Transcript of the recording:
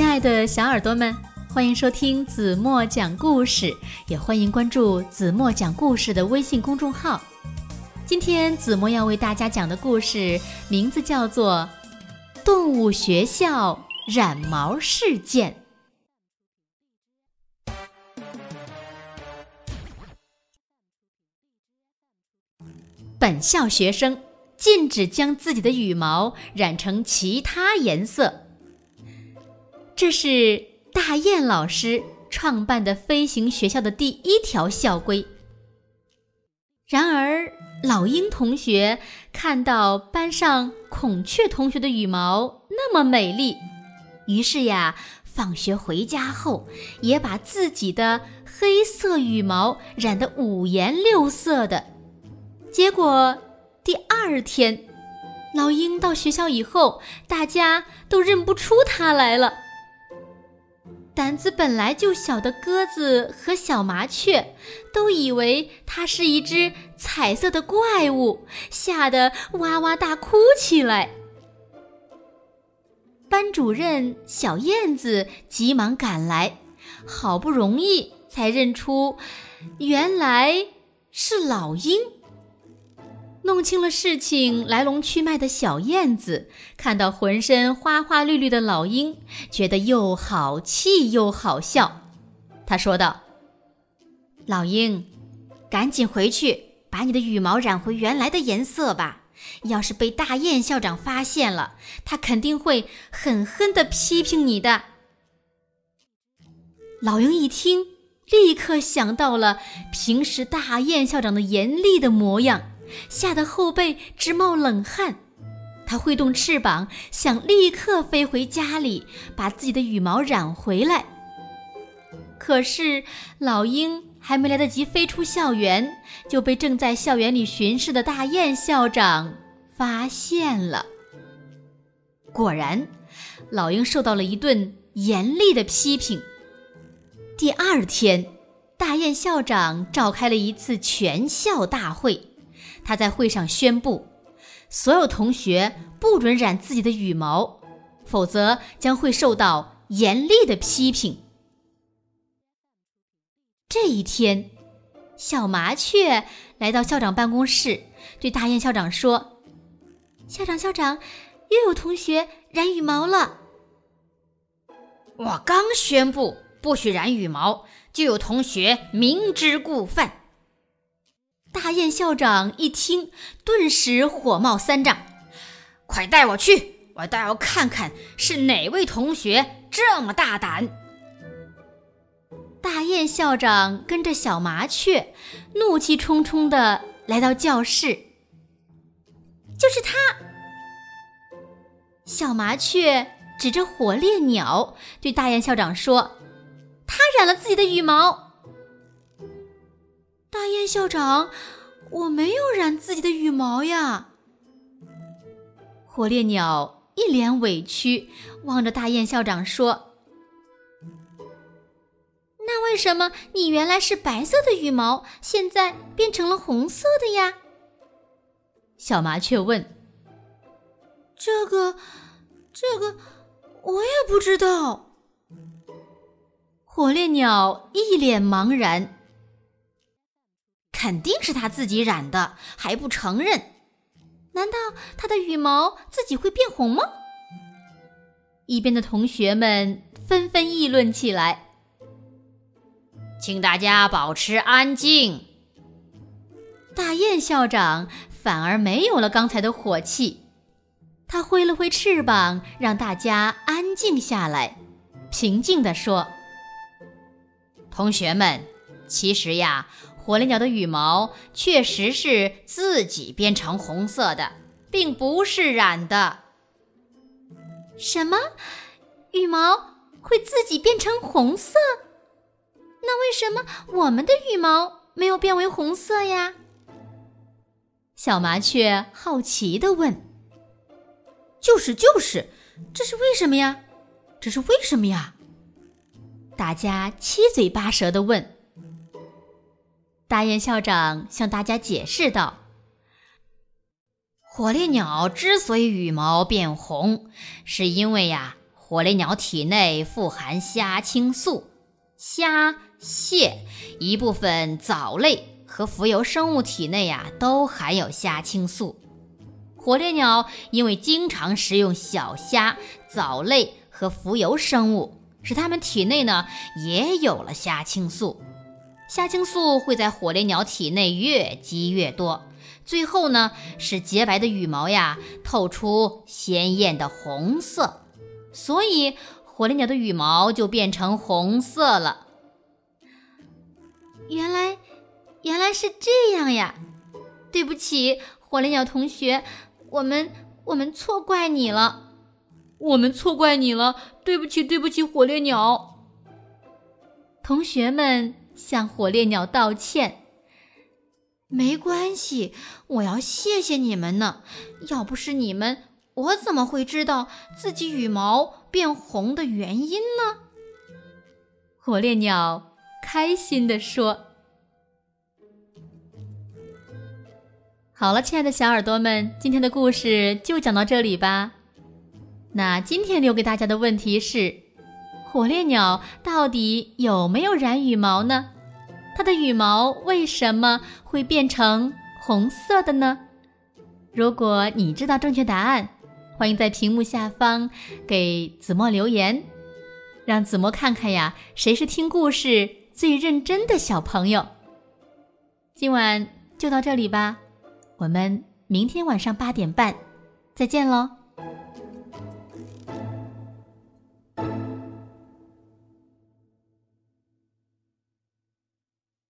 亲爱的小耳朵们，欢迎收听子墨讲故事，也欢迎关注子墨讲故事的微信公众号。今天子墨要为大家讲的故事名字叫做《动物学校染毛事件》。本校学生禁止将自己的羽毛染成其他颜色。这是大雁老师创办的飞行学校的第一条校规。然而，老鹰同学看到班上孔雀同学的羽毛那么美丽，于是呀，放学回家后也把自己的黑色羽毛染得五颜六色的。结果，第二天，老鹰到学校以后，大家都认不出它来了。胆子本来就小的鸽子和小麻雀，都以为它是一只彩色的怪物，吓得哇哇大哭起来。班主任小燕子急忙赶来，好不容易才认出，原来是老鹰。弄清了事情来龙去脉的小燕子，看到浑身花花绿绿的老鹰，觉得又好气又好笑。他说道：“老鹰，赶紧回去把你的羽毛染回原来的颜色吧！要是被大雁校长发现了，他肯定会狠狠地批评你的。”老鹰一听，立刻想到了平时大雁校长的严厉的模样。吓得后背直冒冷汗，它挥动翅膀，想立刻飞回家里，把自己的羽毛染回来。可是老鹰还没来得及飞出校园，就被正在校园里巡视的大雁校长发现了。果然，老鹰受到了一顿严厉的批评。第二天，大雁校长召开了一次全校大会。他在会上宣布，所有同学不准染自己的羽毛，否则将会受到严厉的批评。这一天，小麻雀来到校长办公室，对大雁校长说：“校长，校长，又有同学染羽毛了。我刚宣布不许染羽毛，就有同学明知故犯。”大雁校长一听，顿时火冒三丈：“快带我去！我倒要看看是哪位同学这么大胆！”大雁校长跟着小麻雀，怒气冲冲的来到教室。就是他！小麻雀指着火烈鸟对大雁校长说：“他染了自己的羽毛。”大雁校长，我没有染自己的羽毛呀！火烈鸟一脸委屈，望着大雁校长说：“那为什么你原来是白色的羽毛，现在变成了红色的呀？”小麻雀问：“这个，这个，我也不知道。”火烈鸟一脸茫然。肯定是他自己染的，还不承认？难道他的羽毛自己会变红吗？一边的同学们纷纷议论起来。请大家保持安静。大雁校长反而没有了刚才的火气，他挥了挥翅膀，让大家安静下来，平静地说：“同学们，其实呀。”火烈鸟的羽毛确实是自己变成红色的，并不是染的。什么？羽毛会自己变成红色？那为什么我们的羽毛没有变为红色呀？小麻雀好奇的问。就是就是，这是为什么呀？这是为什么呀？大家七嘴八舌的问。大雁校长向大家解释道：“火烈鸟之所以羽毛变红，是因为呀，火烈鸟体内富含虾青素，虾、蟹一部分藻类和浮游生物体内呀都含有虾青素。火烈鸟因为经常食用小虾、藻类和浮游生物，使它们体内呢也有了虾青素。虾青素会在火烈鸟体内越积越多，最后呢使洁白的羽毛呀透出鲜艳的红色。所以，火烈鸟的羽毛就变成红色了。原来，原来是这样呀！对不起，火烈鸟同学，我们我们错怪你了，我们错怪你了。对不起，对不起，火烈鸟。同学们向火烈鸟道歉。没关系，我要谢谢你们呢。要不是你们。我怎么会知道自己羽毛变红的原因呢？火烈鸟开心地说：“好了，亲爱的小耳朵们，今天的故事就讲到这里吧。那今天留给大家的问题是：火烈鸟到底有没有染羽毛呢？它的羽毛为什么会变成红色的呢？如果你知道正确答案，欢迎在屏幕下方给子墨留言，让子墨看看呀，谁是听故事最认真的小朋友。今晚就到这里吧，我们明天晚上八点半再见喽。